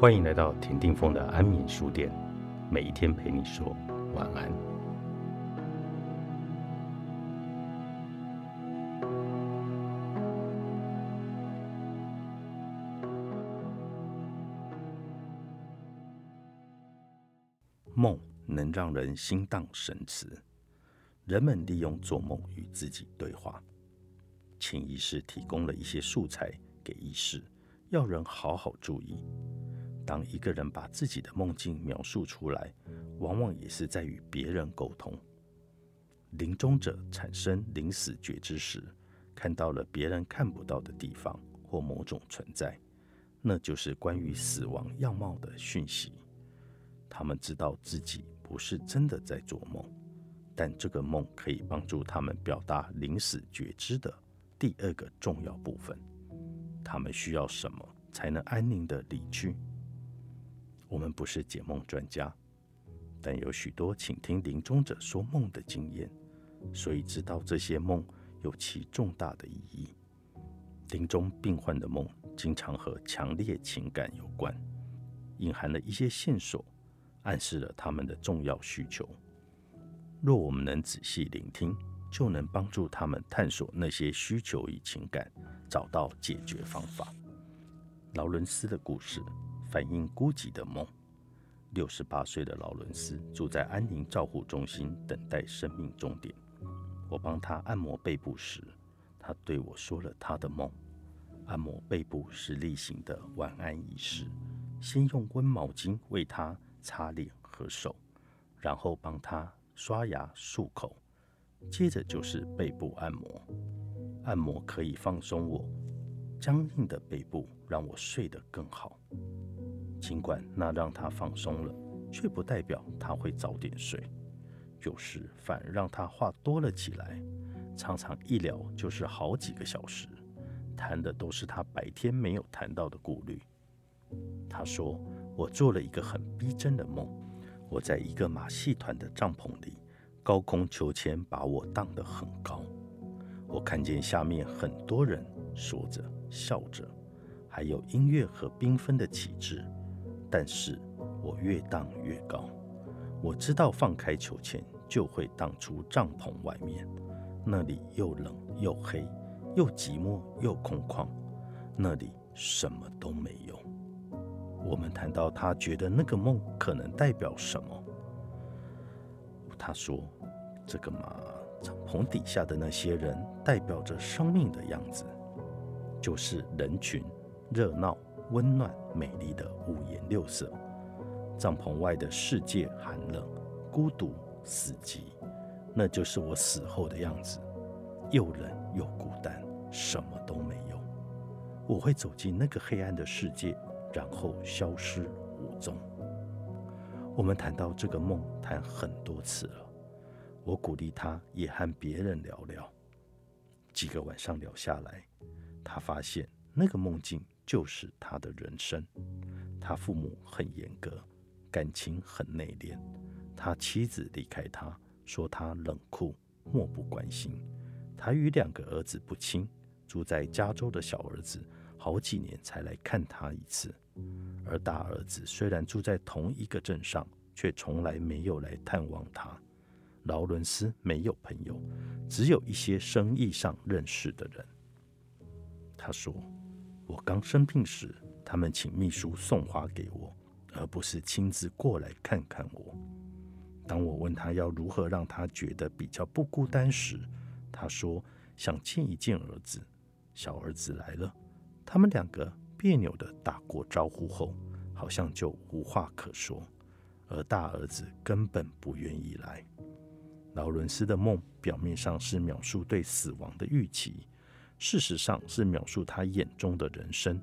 欢迎来到田定峰的安眠书店，每一天陪你说晚安。梦能让人心荡神驰，人们利用做梦与自己对话，潜意识提供了一些素材给意识，要人好好注意。当一个人把自己的梦境描述出来，往往也是在与别人沟通。临终者产生临死觉知时，看到了别人看不到的地方或某种存在，那就是关于死亡样貌的讯息。他们知道自己不是真的在做梦，但这个梦可以帮助他们表达临死觉知的第二个重要部分。他们需要什么才能安宁的离去？我们不是解梦专家，但有许多倾听临终者说梦的经验，所以知道这些梦有其重大的意义。临终病患的梦经常和强烈情感有关，隐含了一些线索，暗示了他们的重要需求。若我们能仔细聆听，就能帮助他们探索那些需求与情感，找到解决方法。劳伦斯的故事。反映孤寂的梦。六十八岁的劳伦斯住在安宁照护中心，等待生命终点。我帮他按摩背部时，他对我说了他的梦。按摩背部是例行的晚安仪式，先用温毛巾为他擦脸和手，然后帮他刷牙漱口，接着就是背部按摩。按摩可以放松我僵硬的背部，让我睡得更好。尽管那让他放松了，却不代表他会早点睡。有时反而让他话多了起来，常常一聊就是好几个小时，谈的都是他白天没有谈到的顾虑。他说：“我做了一个很逼真的梦，我在一个马戏团的帐篷里，高空秋千把我荡得很高，我看见下面很多人说着笑着，还有音乐和缤纷的旗帜。”但是我越荡越高，我知道放开秋千就会荡出帐篷外面，那里又冷又黑，又寂寞又空旷，那里什么都没有。我们谈到他觉得那个梦可能代表什么，他说：“这个嘛，帐篷底下的那些人代表着生命的样子，就是人群，热闹。”温暖美丽的五颜六色，帐篷外的世界寒冷、孤独、死寂，那就是我死后的样子，又冷又孤单，什么都没有。我会走进那个黑暗的世界，然后消失无踪。我们谈到这个梦，谈很多次了。我鼓励他也和别人聊聊。几个晚上聊下来，他发现那个梦境。就是他的人生。他父母很严格，感情很内敛。他妻子离开他，说他冷酷、漠不关心。他与两个儿子不亲，住在加州的小儿子好几年才来看他一次。而大儿子虽然住在同一个镇上，却从来没有来探望他。劳伦斯没有朋友，只有一些生意上认识的人。他说。我刚生病时，他们请秘书送花给我，而不是亲自过来看看我。当我问他要如何让他觉得比较不孤单时，他说想见一见儿子。小儿子来了，他们两个别扭的打过招呼后，好像就无话可说。而大儿子根本不愿意来。劳伦斯的梦表面上是描述对死亡的预期。事实上是描述他眼中的人生。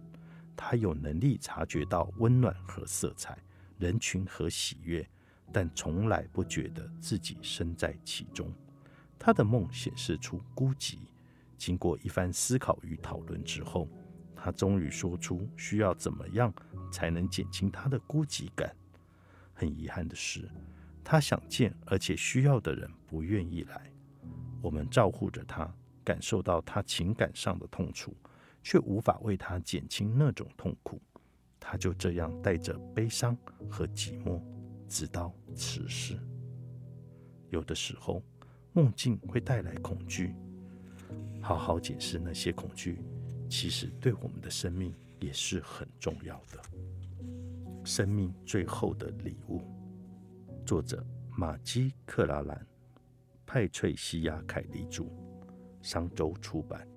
他有能力察觉到温暖和色彩、人群和喜悦，但从来不觉得自己身在其中。他的梦显示出孤寂。经过一番思考与讨论之后，他终于说出需要怎么样才能减轻他的孤寂感。很遗憾的是，他想见而且需要的人不愿意来。我们照护着他。感受到他情感上的痛楚，却无法为他减轻那种痛苦。他就这样带着悲伤和寂寞，直到辞世。有的时候，梦境会带来恐惧，好好解释那些恐惧，其实对我们的生命也是很重要的。生命最后的礼物，作者马基·克拉兰，派翠西亚·凯利著，商周出版。